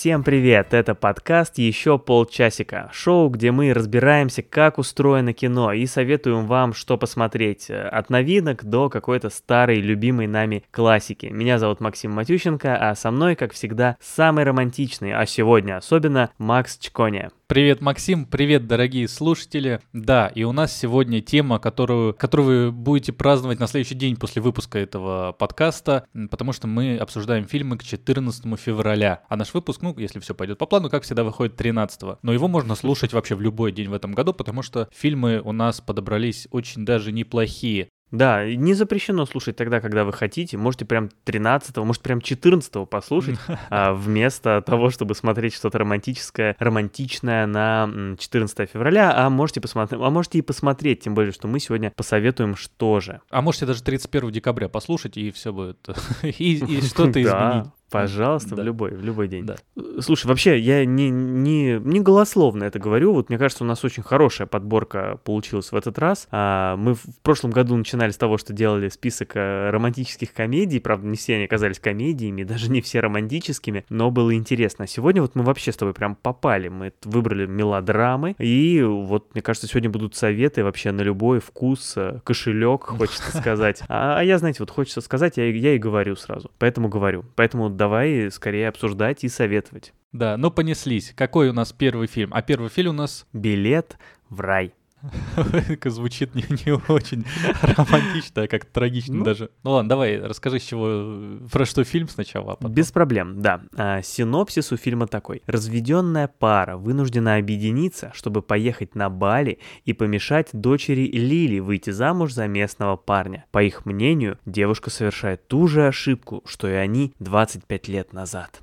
Всем привет! Это подкаст «Еще полчасика». Шоу, где мы разбираемся, как устроено кино и советуем вам, что посмотреть. э, От новинок до какой-то старой, любимой нами классики. Меня зовут Максим Матющенко, а со мной, как всегда, самый романтичный, а сегодня особенно Макс Чконя. Привет, Максим, привет, дорогие слушатели. Да, и у нас сегодня тема, которую, которую вы будете праздновать на следующий день после выпуска этого подкаста, потому что мы обсуждаем фильмы к 14 февраля. А наш выпуск, ну, если все пойдет по плану, как всегда, выходит 13 Но его можно слушать вообще в любой день в этом году, потому что фильмы у нас подобрались очень даже неплохие. Да, не запрещено слушать тогда, когда вы хотите. Можете прям 13 может прям 14 послушать, а, вместо того, чтобы смотреть что-то романтическое, романтичное на м, 14 февраля, а можете посмотреть, а можете и посмотреть, тем более, что мы сегодня посоветуем что же. А можете даже 31 декабря послушать, и все будет. И, и что-то изменить. Пожалуйста, Да. в любой, в любой день. Да. Э, Слушай, вообще, я не, не, не голословно это говорю. Вот мне кажется, у нас очень хорошая подборка получилась в этот раз. А, мы в прошлом году начинали с того, что делали список э, романтических комедий. Правда, не все они оказались комедиями, даже не все романтическими, но было интересно. А сегодня вот мы вообще с тобой прям попали. Мы выбрали мелодрамы. И вот, мне кажется, сегодня будут советы вообще на любой вкус, э, кошелек, хочется сказать. А, а я, знаете, вот хочется сказать, я и говорю сразу. Поэтому говорю. Поэтому давай скорее обсуждать и советовать. Да, ну понеслись. Какой у нас первый фильм? А первый фильм у нас Билет в рай. Звучит не, не очень романтично, а как трагично Ну. даже. Ну ладно, давай, расскажи, с чего, про что фильм сначала, а потом. Без проблем, да. А, синопсис у фильма такой. Разведенная пара вынуждена объединиться, чтобы поехать на Бали и помешать дочери Лили выйти замуж за местного парня. По их мнению, девушка совершает ту же ошибку, что и они 25 лет назад.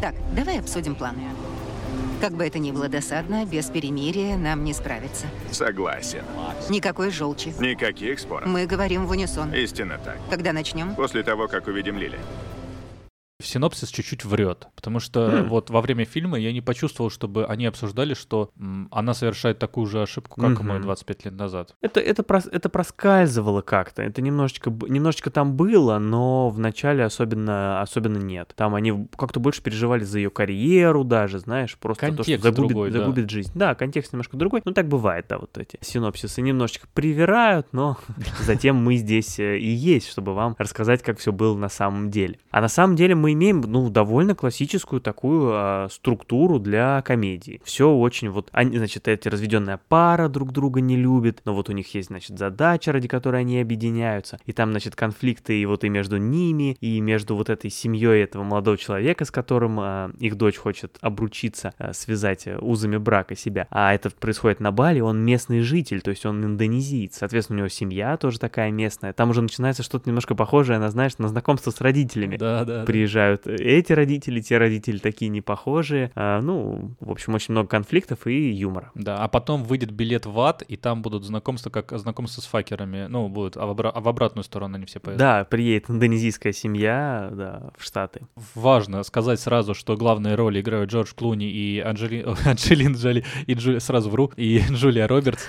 Так, давай обсудим планы. Как бы это ни было досадно, без перемирия нам не справиться. Согласен. Никакой желчи. Никаких споров. Мы говорим в унисон. Истинно так. Когда начнем? После того, как увидим Лили. Синопсис чуть-чуть врет, потому что Хм. вот во время фильма я не почувствовал, чтобы они обсуждали, что м, она совершает такую же ошибку, как и мы Мгм. 25 лет назад. Это, это, прос- это проскальзывало как-то. Это немножечко, немножечко там было, но в начале особенно, особенно нет. Там они как-то больше переживали за ее карьеру даже, знаешь, просто то, что Контекст загубит, другой, да. загубит жизнь. Да, контекст немножко другой. Ну, так бывает, да, вот эти синопсисы немножечко привирают, но затем мы здесь э, и есть, чтобы вам рассказать, как все было на самом деле. А на самом деле мы имеем, ну, довольно классическую такую а, структуру для комедии. Все очень вот, они, значит, эти разведенная пара друг друга не любит, но вот у них есть, значит, задача, ради которой они объединяются, и там, значит, конфликты и вот и между ними, и между вот этой семьей этого молодого человека, с которым а, их дочь хочет обручиться, а, связать э, узами брака себя. А это происходит на Бали, он местный житель, то есть он индонезиец, соответственно, у него семья тоже такая местная. Там уже начинается что-то немножко похожее на, знаешь, на знакомство с родителями Да, да. да. Приезжают эти родители, те родители такие не похожие. А, ну, в общем, очень много конфликтов и юмора. Да, а потом выйдет билет в ад, и там будут знакомства, как знакомства с факерами. Ну, будут, а в, обра- а в обратную сторону они все поедут. Да, приедет индонезийская семья, да, в Штаты. Важно сказать сразу, что главные роли играют Джордж Клуни и Анджели... Анджелина Джоли, и Джу- сразу вру, и Джулия Робертс.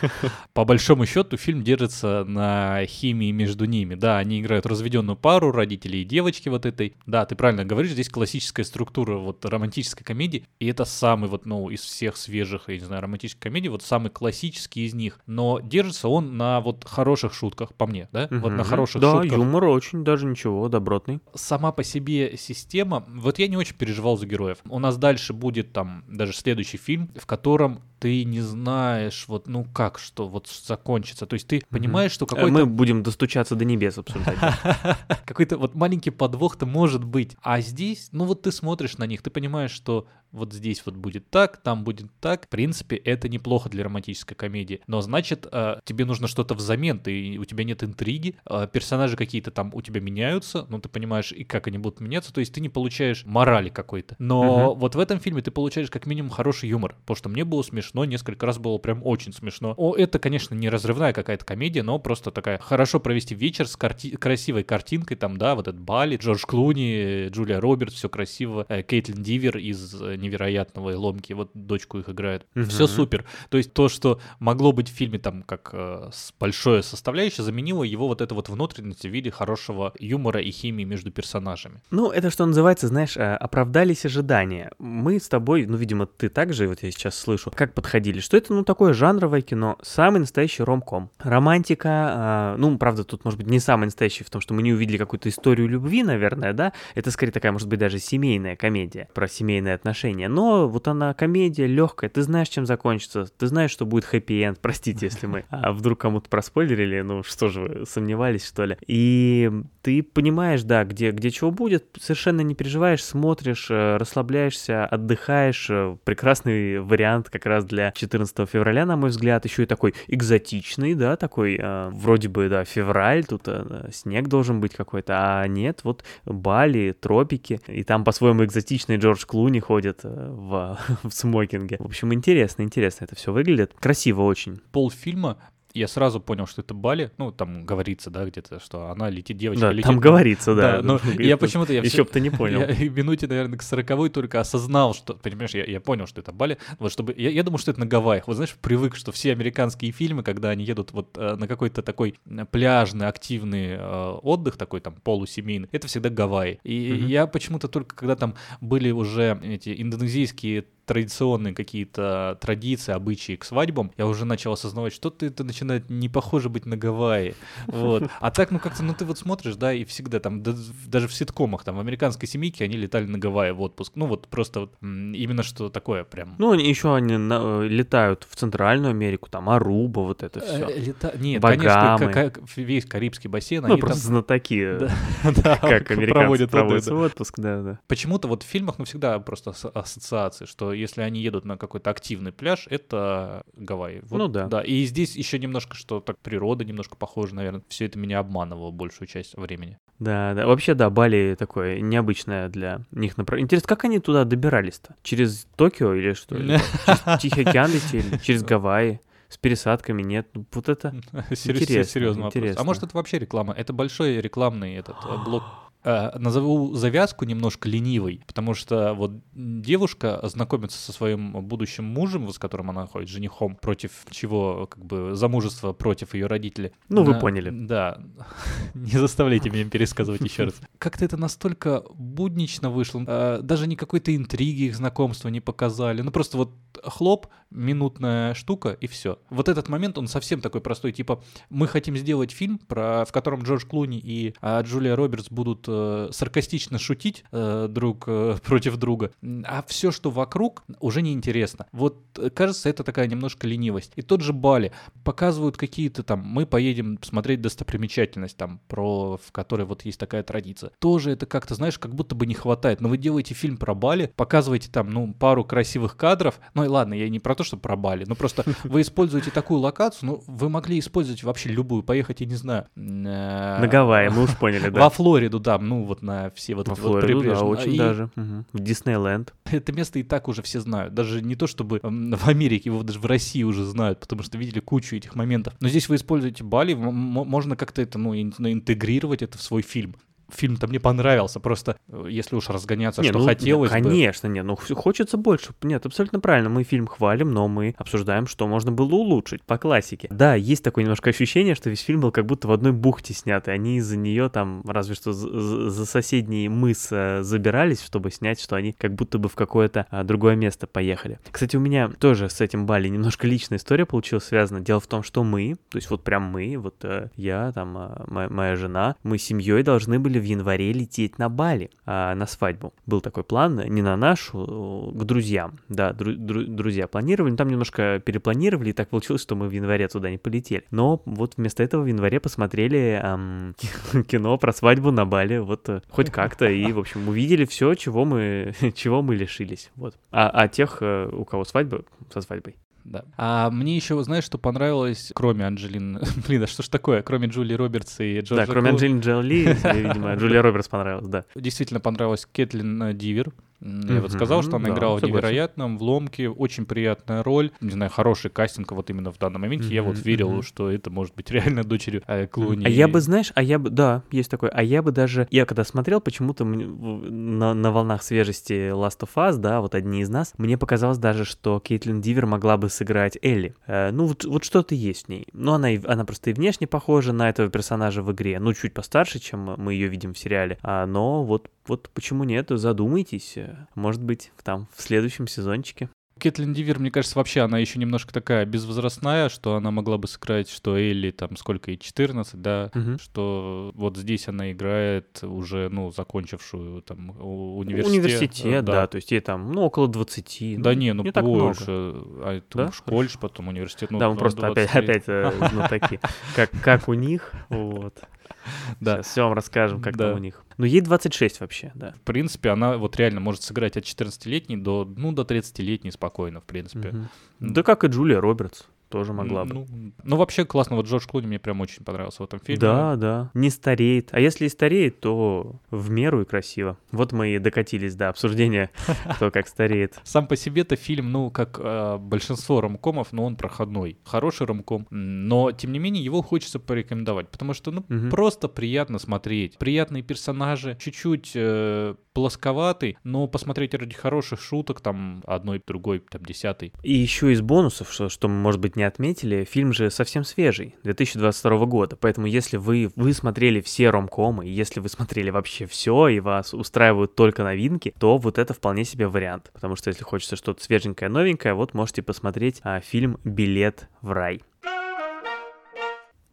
По большому счету фильм держится на химии между ними. Да, они играют разведенную пару, родители и девочки вот этой. Да, ты правильно говоришь, здесь классическая структура вот романтической комедии, и это самый вот, ну, из всех свежих, я не знаю, романтических комедий, вот самый классический из них. Но держится он на вот хороших шутках, по мне, да? Вот на хороших да, шутках юмор очень даже ничего, добротный. сама по себе система, вот я не очень переживал за героев. У нас дальше будет там даже следующий фильм, в котором ты не знаешь, вот, ну как, что вот закончится. То есть ты понимаешь, что Э, какой-то... Мы будем достучаться до небес обсуждать. да. Какой-то вот маленький подвох-то может быть. А здесь, ну вот ты смотришь на них, ты понимаешь, что вот здесь вот будет так, там будет так. В принципе, это неплохо для романтической комедии. Но значит, э, тебе нужно что-то взамен. Ты, у тебя нет интриги, э, персонажи какие-то там у тебя меняются, но ты понимаешь, и как они будут меняться. То есть ты не получаешь морали какой-то. Но вот в этом фильме ты получаешь как минимум хороший юмор. Потому что мне было смешно, несколько раз было прям очень смешно. О, это, конечно, не разрывная какая-то комедия, но просто такая хорошо провести вечер с карти- красивой картинкой, там, да, вот этот Бали, Джордж Клуни, Джулия Робертс, все красиво, э, Кейтлин Дивер из невероятного и ломки. Вот дочку их играет. Мгм. Все супер. То есть то, что могло быть в фильме там как э, с большое составляющее, заменило его вот это вот внутренность в виде хорошего юмора и химии между персонажами. Ну, это что называется, знаешь, э, оправдались ожидания. Мы с тобой, ну, видимо, ты также, вот я сейчас слышу, как подходили, что это, ну, такое жанровое кино, самый настоящий ромком. Романтика, а, ну, правда, тут, может быть, не самый настоящий в том, что мы не увидели какую-то историю любви, наверное, да, это скорее такая, может быть, даже семейная комедия про семейные отношения, но вот она комедия легкая, ты знаешь, чем закончится, ты знаешь, что будет хэппи-энд, простите, если мы а, вдруг кому-то проспойлерили, ну, что же вы, сомневались, что ли, и ты понимаешь, да, где, где чего будет, совершенно не переживаешь, смотришь, э, расслабляешься, отдыхаешь. э, Прекрасный вариант как раз для 14 февраля, на мой взгляд, еще и такой экзотичный, да, такой, э, вроде бы, да, февраль, тут э, снег должен быть какой-то, а нет, вот Бали, тропики, и там по-своему экзотичный Джордж Клуни ходит в, в смокинге. В общем, интересно, интересно это все выглядит. Красиво очень. Полфильма я сразу понял, что это Бали. Ну, там говорится, да, где-то, что она летит, девочка Да, летит. там говорится, да. Да, но я почему-то... Я Еще бы ты не понял. Я минуте, наверное, к сороковой только осознал, что, понимаешь, я, я понял, что это Бали. Вот чтобы, я, я думал, что это на Гавайях. Вот знаешь, привык, что все американские фильмы, когда они едут вот э, на какой-то такой э, пляжный, активный э, отдых, такой там полусемейный, это всегда Гавайи. И Мгм. я почему-то только, когда там были уже эти индонезийские традиционные какие-то традиции, обычаи к свадьбам, я уже начал осознавать, что ты это начинает не похоже быть на Гавайи. Вот. А так, ну как-то, ну ты вот смотришь, да, и всегда там, да, даже в ситкомах, там, в американской семейке они летали на Гавайи в отпуск. Ну вот просто вот, именно что такое прям. Ну, еще они на- э, летают в Центральную Америку, там Аруба, вот это все. Э, лета- Нет, Багамы. конечно, как- как весь Карибский бассейн, Ну, просто там знатоки, как американцы проводят отдых, да. отпуск, да, да. Почему-то вот в фильмах, ну, всегда просто ас- ассоциации, что если они едут на какой-то активный пляж, это Гавайи. Вот, Ну да. Да, и здесь еще немножко, что так природа немножко похожа, наверное. Все это меня обманывало большую часть времени. Да, да. Вообще, да, Бали такое необычное для них направление. Интересно, как они туда добирались-то? Через Токио или что? Через Тихий океан летели? Через Гавайи? С пересадками нет? Вот это... Интересно, Серьезный вопрос. А интересно. может, это вообще реклама? Это большой рекламный этот э, блок. Э, Назову завязку немножко ленивой, потому что вот девушка знакомится со своим будущим мужем, с которым она ходит, женихом, против чего, как бы, замужество против ее родителей. Ну, вы На- поняли. Да. Не заставляйте меня пересказывать еще раз. Как-то это настолько буднично вышло. э, Даже ни какой-то интриги их знакомства не показали. Ну, просто вот хлоп, минутная штука, и все. Вот этот момент, он совсем такой простой. Типа, мы хотим сделать фильм, про, в котором Джордж Клуни и а, Джулия Робертс будут э, саркастично шутить э, друг э, против друга, а все, что вокруг, уже неинтересно. Вот, э, кажется, это такая немножко ленивость. И тот же Бали показывают какие-то там, мы поедем смотреть достопримечательность там, про, в которой вот есть такая традиция. Тоже это как-то, знаешь, как будто бы не хватает. Но вы делаете фильм про Бали, показываете там, ну, пару красивых кадров. Ну и ладно, я не про то, что про Бали, но просто вы используете такую локацию, ну, вы могли использовать вообще любую, поехать, я не знаю. На На Гавайи, мы уж поняли, да. Во Флориду, да, ну вот на все вот Во эти вот Флориду, да, прибрежные. очень И даже. Мгм. В Диснейленд. это место и так уже все знают. Даже не то, чтобы в Америке, его даже в России уже знают, потому что видели кучу этих моментов. Но здесь вы используете Бали, можно как-то это, ну, интегрировать это в свой фильм. Фильм-то мне понравился, просто э, если уж разгоняться, Не, что ну, хотелось да, бы. Конечно, нет, ну х- хочется больше. Нет, абсолютно правильно. Мы фильм хвалим, но мы обсуждаем, что можно было улучшить по классике. Да, есть такое немножко ощущение, что весь фильм был как будто в одной бухте снят, и они из-за нее там разве что за, соседний мыс э, забирались, чтобы снять, что они как будто бы в какое-то а, другое место поехали. Кстати, у меня тоже с этим Бали немножко личная история получилась связана. Дело в том, что мы, то есть вот прям мы, вот э, я, там, а, моя, моя жена, мы семьей должны были в январе лететь на Бали а, на свадьбу. Был такой план, не на нашу, к друзьям. Да, дру- дру- друзья планировали, там немножко перепланировали, и так получилось, что мы в январе туда не полетели. Но вот вместо этого в январе посмотрели ам, кино про свадьбу на Бали, вот э, хоть как-то, и, в общем, увидели все, чего мы, чего мы лишились. Вот. А, а тех, э, у кого свадьба, со свадьбой. Да. А мне еще, знаешь, что понравилось, кроме Анджелины... Блин, а что ж такое? Кроме Джулии Робертс и Джорджа Да, кроме Анджелины Джоли, видимо, Джулия Робертс понравилась, да. Действительно понравилась Кэтлин Дивер. Я вот Мгм, сказал, что она да, играла в невероятном, в ломке, очень приятная роль, не знаю, хороший кастинг вот именно в данном моменте. Я вот верил, мгм. что это может быть реально дочерью э, Клуни. А я бы, знаешь, а я бы, да, есть такое, а я бы даже, я когда смотрел, почему-то на, на волнах свежести Last of Us, да, вот одни из нас, мне показалось даже, что Кейтлин Дивер могла бы сыграть Элли. Э, ну, вот, вот что-то есть в ней. Ну, она, она просто и внешне похожа на этого персонажа в игре, ну, чуть постарше, чем мы ее видим в сериале, а, но вот, вот почему нет, задумайтесь, э, может быть, там, в следующем сезончике. Кэтлин Дивер, мне кажется, вообще она еще немножко такая безвозрастная, что она могла бы сыграть, что Элли там сколько ей, 14, да, Мгм. что вот здесь она играет уже, ну, закончившую там университет. Университет, э, да. то есть ей там, ну, около 20. Да не, ну много. больше. А Да? школьш, потом университет. Ну, да, мы просто опять, 20. опять э, знатоки. Как, как у них, вот. Да. Сейчас все вам расскажем, как Да. там у них. Ну, ей 26 вообще, да. В принципе, она вот реально может сыграть от 14-летней до, ну, до 30-летней спокойно, в принципе. М. Да как и Джулия Робертс тоже могла бы. Ну, ну, вообще классно. Вот Джордж Клуни мне прям очень понравился в этом фильме. Да, да. Не стареет. А если и стареет, то в меру и красиво. Вот мы и докатились до обсуждения, кто как стареет. Сам по себе-то фильм, ну, как э, большинство ромкомов, но он проходной. Хороший ромком, но, тем не менее, его хочется порекомендовать, потому что, ну, Мгм. просто приятно смотреть. Приятные персонажи, чуть-чуть э, плосковатый, но посмотреть ради хороших шуток, там, одной, другой, там, десятой. И еще из бонусов, что, что может быть, не отметили, фильм же совсем свежий, 2022 года. Поэтому если вы, вы смотрели все ромкомы, если вы смотрели вообще все, и вас устраивают только новинки, то вот это вполне себе вариант. Потому что если хочется что-то свеженькое, новенькое, вот можете посмотреть а, фильм «Билет в рай».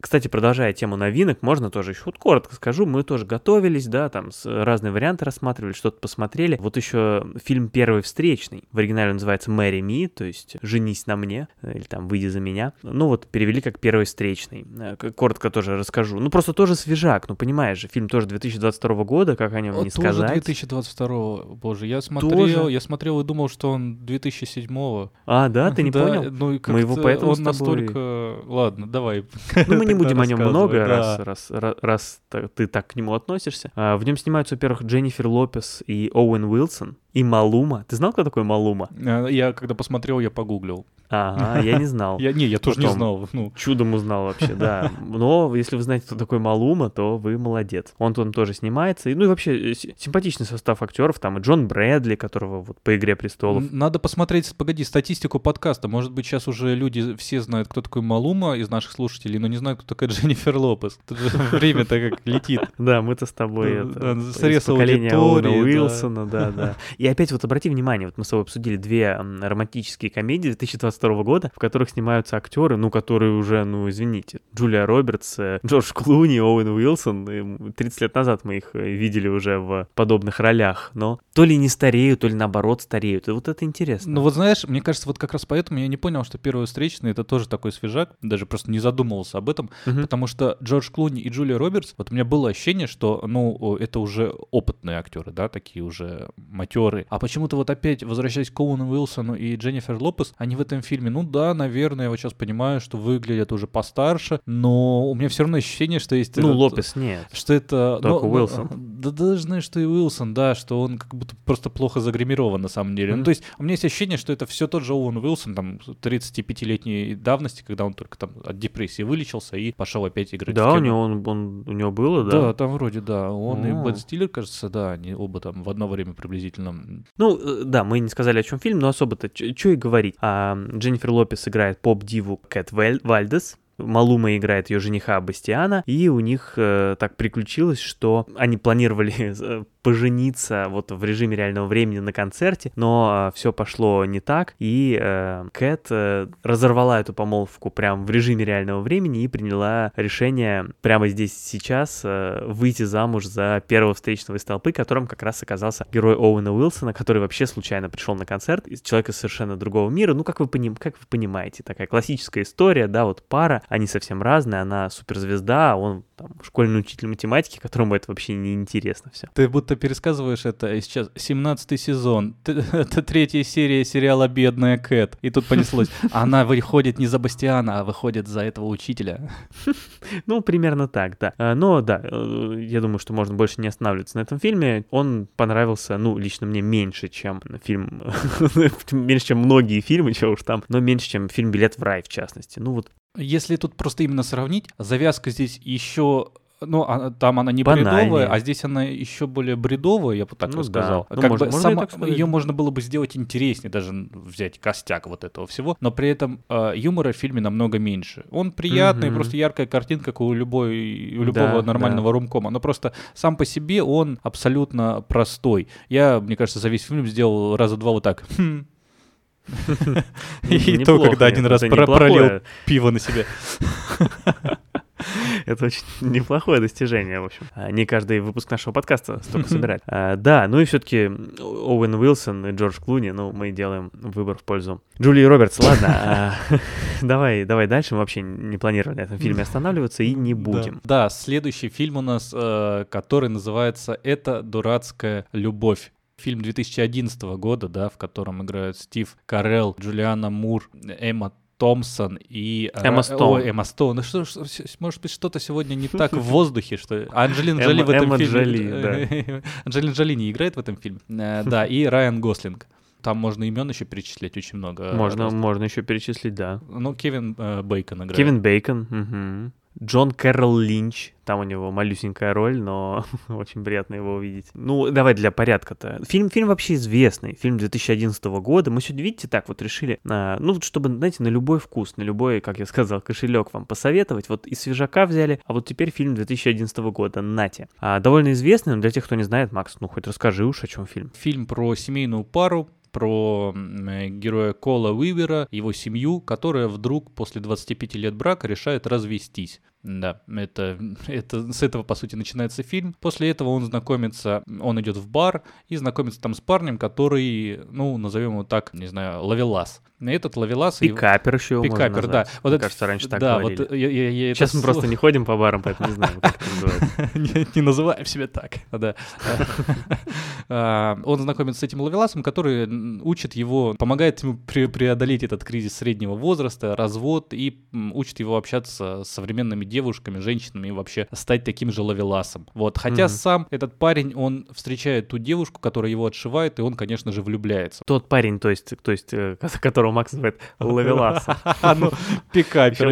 Кстати, продолжая тему новинок, можно тоже еще вот коротко скажу, мы тоже готовились, да, там с- разные варианты рассматривали, что-то посмотрели. Вот еще фильм «Первый встречный», в оригинале он называется «Marry Me», то есть «Женись на мне», э, или там «Выйди за меня». Ну вот, перевели как «Первый встречный». Э, Коротко тоже расскажу. Ну просто тоже свежак, ну понимаешь же, фильм тоже 2022 года, как о нем не тоже сказать. 2022 боже, я смотрел, Тоже? я смотрел и думал, что он 2007 А, да, ты не понял? Ну, и Мы его как-то поэтому он настолько... Ладно, давай. Ну, мы не будем о нем много, да. раз, раз, раз, раз ты так к нему относишься. А, в нем снимаются, во-первых, Дженнифер Лопес и Оуэн Уилсон, и Малума. Ты знал, кто такой Малума? Э, Я когда посмотрел, я погуглил. Ага, я не знал. Я, не, я тоже не Потом. знал. Ну, Чудом узнал вообще, да. Но если вы знаете, кто такой Малума, то вы молодец. Он там тоже снимается. И, ну и вообще э, си- симпатичный состав актеров. Там и Джон Брэдли, которого вот по «Игре престолов». надо посмотреть, погоди, статистику подкаста. Может быть, сейчас уже люди все знают, кто такой Малума из наших слушателей, но не знают, кто такая Дженнифер Лопес. Время-то как летит. Да, мы-то с тобой из срез аудитории. Уилсона, да, да. И опять вот обрати внимание, вот мы с тобой обсудили две романтические комедии 2022 года, в которых снимаются актеры, ну, которые уже, ну, извините, Джулия Робертс, э, Джордж Клуни, Оуэн Уилсон, и, м, 30 лет назад мы их э, видели уже в подобных ролях, но то ли не стареют, то ли наоборот стареют, и вот это интересно. Ну вот знаешь, мне кажется, вот как раз поэтому я не понял, что первый встречный это тоже такой свежак, даже просто не задумывался об этом, Мгм. потому что Джордж Клуни и Джулия Робертс, вот у меня было ощущение, что, ну, это уже опытные актеры, да, такие уже матеры. А почему-то вот опять, возвращаясь к Оуэну Уилсону и Дженнифер Лопес, они в этом фильме, ну да, наверное, я вот сейчас понимаю, что выглядят уже постарше, но у меня все равно ощущение, что есть... Ну, этот- Лопес нет. Что это... Только ну, Уилсон. Да даже знаешь, что и Уилсон, да, что он как будто просто плохо загримирован на самом деле. Ну, Мгм. то есть у меня есть ощущение, что это все тот же Оуэн Уилсон, там, 35-летней давности, когда он только там от депрессии вылечился и пошел опять играть в Да, у него, он, он- у него было, Да, да? там вроде, да. Он и О. Бен Стиллер, кажется, да, они оба там в одно время приблизительно. Ну, э, да, мы не сказали, о чем фильм, но особо-то что и говорить. А, Дженнифер Лопес играет поп-диву Кэт Валь- Вальдес. Малума играет ее жениха Бастиана, и у них э, так приключилось, что они планировали э, пожениться вот в режиме реального времени на концерте, но все пошло не так, и э, Кэт э, разорвала эту помолвку прямо в режиме реального времени и приняла решение прямо здесь сейчас э, выйти замуж за первого встречного из толпы, которым как раз оказался герой Оуэна Уилсона, который вообще случайно пришел на концерт, из человека совершенно другого мира. Ну, как вы, поним, как вы понимаете, такая классическая история, да, вот пара, они совсем разные, она суперзвезда, а он там школьный учитель математики, которому это вообще не интересно все. Ты будто пересказываешь это сейчас 17 сезон, это третья серия сериала «Бедная Кэт», и тут понеслось. Она выходит не за Бастиана, а выходит за этого учителя. Ну, примерно так, да. А, Но да, э, я думаю, что можно больше не останавливаться на этом фильме. Он понравился, ну, лично мне меньше, чем фильм, меньше, чем многие фильмы, чего уж там, но меньше, чем фильм «Билет в рай», в частности. Ну, вот Если тут просто именно сравнить, завязка здесь еще ну, а- там она не Банальнее. бредовая, а здесь она еще более бредовая, я бы так Ну сказал. да. Ну, как можно- бы можно сама- так ее можно было бы сделать интереснее, даже взять костяк вот этого всего, но при этом э, юмора в фильме намного меньше. Он приятный, Мгм. просто яркая картинка, как у, любой, у любого Да, нормального румкома. Но просто сам по себе он абсолютно простой. Я, мне кажется, за весь фильм сделал раза два вот так. «Хм». И то, когда один раз пролил пиво на себя. Это очень неплохое достижение, в общем. А, Не каждый выпуск нашего подкаста столько собирает. А, Да, ну и все-таки Оуэн Уилсон и Джордж Клуни, ну, мы делаем выбор в пользу Джулии Робертс. Ладно, а, давай, давай дальше. Мы вообще не планировали на этом фильме останавливаться и не будем. Да, Да, следующий фильм у нас, э, который называется «Это дурацкая любовь». Фильм 2011 года, да, в котором играют Стив Карелл, Джулиана Мур, Эмма Томпсон и... э, Эмма Ра- Стоун. Ой, Эмма Стоун. Ну что, что- может быть, что-то сегодня не так в воздухе, что... Анджелина Джоли в этом Эмма фильме... Джоли, Анджелина Джоли не играет в этом фильме. Э, Да, и Райан Гослинг. Там можно имен еще перечислять очень много. Можно, можно еще перечислить, да. Ну, Кевин э, Бейкон играет. Кевин Бейкон. Джон Кэрролл Линч, там у него малюсенькая роль, но очень приятно его увидеть. Ну, давай для порядка-то. Фильм, фильм вообще известный, фильм 2011 года. Мы сегодня, видите, так вот решили, а, ну, чтобы, знаете, на любой вкус, на любой, как я сказал, кошелек вам посоветовать. Вот из свежака взяли, а вот теперь фильм 2011 года, нате. А, довольно известный, но для тех, кто не знает, Макс, ну, хоть расскажи уж, о чем фильм. Фильм про семейную пару, про э, героя Кола Уивера, его семью, которая вдруг после 25 лет брака решает развестись. Да, это, это с этого, по сути, начинается фильм. После этого он знакомится, он идет в бар и знакомится там с парнем, который, ну, назовем его так, не знаю, ловелас. Этот ловелас... его- Пикапер еще его можно Пикапер, да. назвать. Вот Мне это кажется, раньше так да, говорили. вот я, я- я это Сейчас мы просто не ходим по барам, поэтому не знаем, как это называется. не, называем себя так. Да. А, Он знакомится с этим ловеласом, который учит его, помогает ему пре- преодолеть этот кризис среднего возраста, развод и учит его общаться с современными девушками, женщинами и вообще стать таким же ловеласом. Вот. Хотя Мгм. сам этот парень, он встречает ту девушку, которая его отшивает, и он, конечно же, влюбляется. Тот парень, то есть, то есть, э, которого Макс называет Лавеласом. А, ну, пикапер.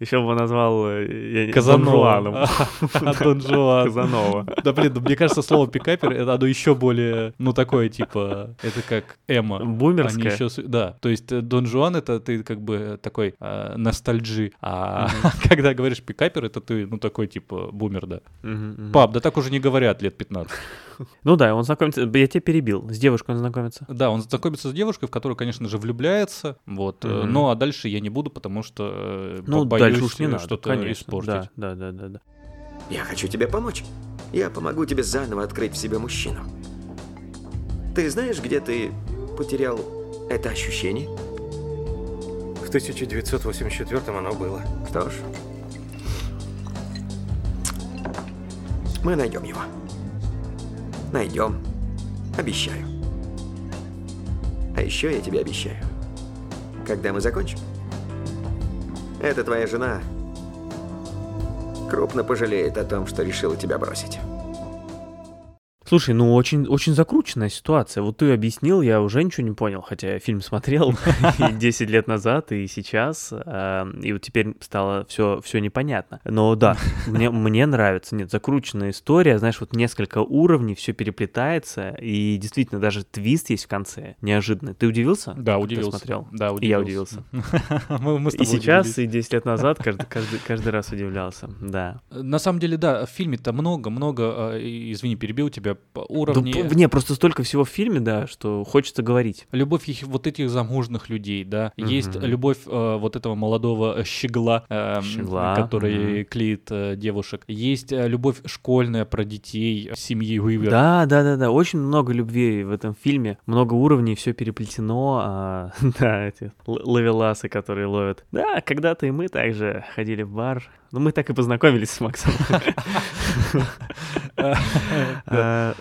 Еще бы назвал э, не- Дон. А, Жуан. Казанова. Да блин, ну, мне кажется, слово пикапер, это оно еще более, ну такое, типа, это как Эмма. Бумерская. еще да, то есть э, Дон Жуан это ты как бы такой э, ностальджи, а когда говоришь пикапер, это ты, ну такой типа бумер, да. Мгм, мгм. Пап, да так уже не говорят лет 15. Ну да, он знакомится, я тебя перебил, с девушкой он знакомится. Да, он знакомится с девушкой, в которую, конечно же, влюбляется, вот, Мгм. ну а дальше я не буду, потому что э, Ну, боюсь уж не что-то конечно. испортить. Да, да, да, да, да. Я хочу тебе помочь. Я помогу тебе заново открыть в себе мужчину. Ты знаешь, где ты потерял это ощущение? В 1984 оно было. Что ж, мы найдем его. Найдем. Обещаю. А еще я тебе обещаю. Когда мы закончим, эта твоя жена крупно пожалеет о том, что решила тебя бросить. Слушай, ну очень, очень закрученная ситуация. Вот ты объяснил, я уже ничего не понял, хотя я фильм смотрел и 10 лет назад, и сейчас, и вот теперь стало все, все непонятно. Но да, мне, мне нравится. Нет, закрученная история, знаешь, вот несколько уровней, все переплетается, и действительно даже твист есть в конце, неожиданный. Ты удивился? Да, Ты удивился. смотрел? Да, И я удивился. Мы- мы И сейчас, удивились. и 10 лет назад каждый, каждый, каждый раз удивлялся, да. На самом деле, да, в фильме-то много-много, э, извини, перебил тебя, по Да, уровней... п- не, просто столько всего в фильме, да, что хочется говорить. Любовь их, вот этих замужных людей, да. Есть Мгм. любовь э, вот этого молодого э, щегла, эм, Щегла, который мгм. клеит э, девушек. Есть э, любовь школьная про детей э, семьи Уивер. Да, да, да, да. Очень много любви в этом фильме. Много уровней, все переплетено. а, да, эти ловеласы, которые ловят. Да, когда-то и мы также ходили в бар. Ну, мы так и познакомились с Максом. Да,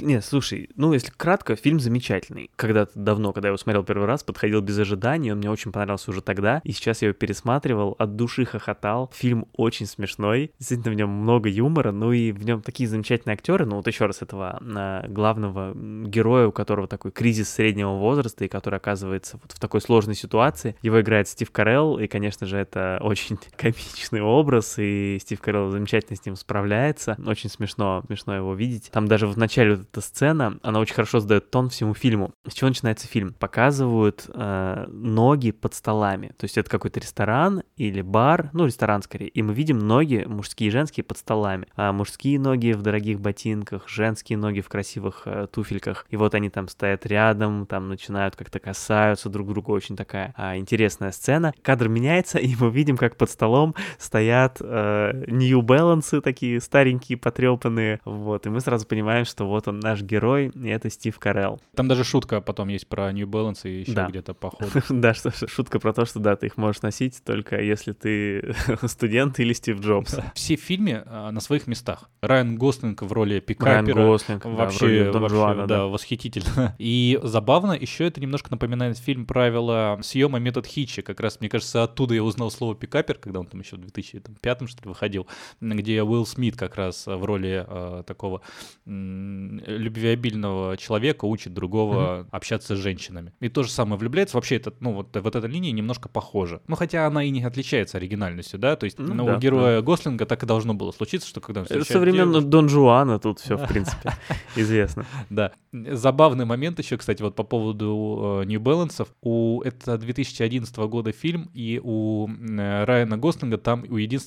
нет, слушай, ну, если кратко, фильм замечательный. Когда-то давно, когда я его смотрел первый раз, подходил без ожиданий, он мне очень понравился уже тогда, и сейчас я его пересматривал, от души хохотал. Фильм очень смешной, действительно в нем много юмора, ну и в нем такие замечательные актеры, ну вот еще раз этого а, главного героя, у которого такой кризис среднего возраста, и который оказывается вот в такой сложной ситуации. Его играет Стив Карелл, и, конечно же, это очень комичный образ, и Стив Карелл замечательно с ним справляется. Очень смешно, смешно его видеть. Там даже в начале вот эта сцена, она очень хорошо задает тон всему фильму. С чего начинается фильм? Показывают э, ноги под столами. То есть это какой-то ресторан или бар, ну, ресторан скорее, и мы видим ноги мужские и женские под столами. А мужские ноги в дорогих ботинках, женские ноги в красивых э, туфельках. И вот они там стоят рядом, там начинают как-то касаются друг друга. Очень такая а, интересная сцена. Кадр меняется, и мы видим, как под столом стоят э, New Balance такие старенькие, потрепанные. Вот, и мы сразу понимаем, что вот он наш герой, и это Стив Карелл. Там даже шутка потом есть про New Balance и еще Да. где-то по ходу. Да, что шутка про то, что да, ты их можешь носить только если ты студент или Стив Джобс. Все в фильме а, на своих местах. Райан Гослинг в роли Райан пикапера. Гослинг, роли Вообще, вообще, Жуана, да, да. восхитительно. И забавно, еще это немножко напоминает фильм «Правила съема метод Хитча». Как раз, мне кажется, оттуда я узнал слово «пикапер», когда он там еще в 2005 что ли, выходил, где Уилл Смит как раз в роли э, такого м, любвеобильного человека учит другого общаться с женщинами. И то же самое влюбляется. Вообще, это, ну, вот, вот эта линия немножко похожа. Ну, хотя она и не отличается оригинальностью, да? То есть Ну ну, да, у героя Гослинга так и должно было случиться, что когда он современно Дон Жуана тут все, в принципе, известно. Да. Забавный момент еще, кстати, вот по поводу э, New Balance. У, это 2011 года фильм, и у э, Райана Гослинга там у единственного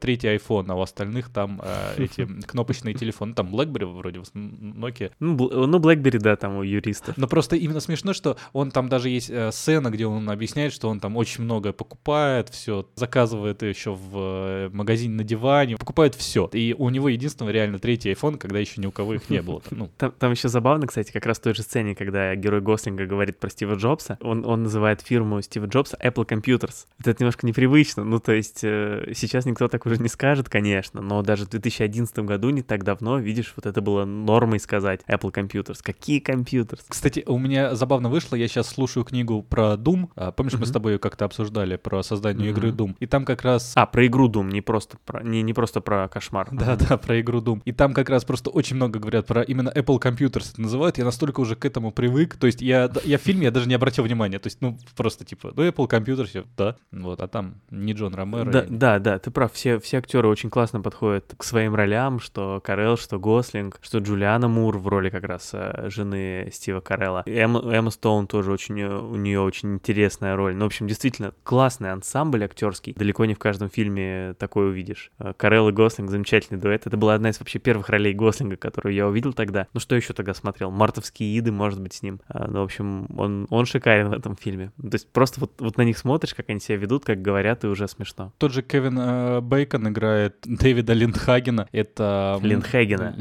третий iPhone, а у остальных там э, эти кнопочные телефоны. Там BlackBerry вроде, Nokia. Ну, Бл- ну, BlackBerry, да, там у юристов. Но просто именно смешно, что он там даже есть э, сцена, где он объясняет, что он там очень многое покупает, все заказывает еще в э, магазине на диване, покупает все. И у него единственного реально третий iPhone, когда еще ни у кого их не было. Ну, Там, там еще забавно, кстати, как раз в той же сцене, когда герой Гослинга говорит про Стива Джобса, он, он называет фирму Стива Джобса Apple Computers. Это немножко непривычно, ну, то есть э, сейчас никто так уже не скажет, конечно, но даже в 2011 году, не так давно, видишь, вот это было нормой сказать Apple Computers. Какие Computers? Кстати, у меня забавно вышло, я сейчас слушаю книгу про Doom. А, Помнишь, мы с тобой ее как-то обсуждали про создание игры Мгм. Doom? И там как раз А, про игру Doom, не просто про, не, не просто про кошмар. Да, да, про игру Doom. И там как раз просто очень много говорят про именно Apple Computers это называют. Я настолько уже к этому привык. То есть я, я в фильме я даже не обратил внимания. То есть, ну, просто типа, ну, Apple Computers, да. Вот, а там не Джон Ромеро. Да, и- да, да, ты прав. Все, все актеры очень классно подходят к своим ролям, что Карел, что Гослинг, что Джулиана Мур в роли как раз э, жены Стива Карелла. И Эмма, Стоун тоже очень, э, у нее очень интересная роль. Ну, в общем, действительно, классный ансамбль актерский. Далеко не в каждом фильме такой увидишь. Э, Карелл и Гослинг замечательный дуэт. Это была одна из вообще первых ролей Гослинга, которую я увидел тогда. Ну, что еще тогда смотрел? Мартовские иды, может быть, с ним. Ну, в общем, он, он шикарен в этом фильме. То есть просто вот, вот на них смотришь, как они себя ведут, как говорят, и уже смешно. Тот же Кевин э, Бейкон играет Дэвида Линдхагена. Это... Линдхагена.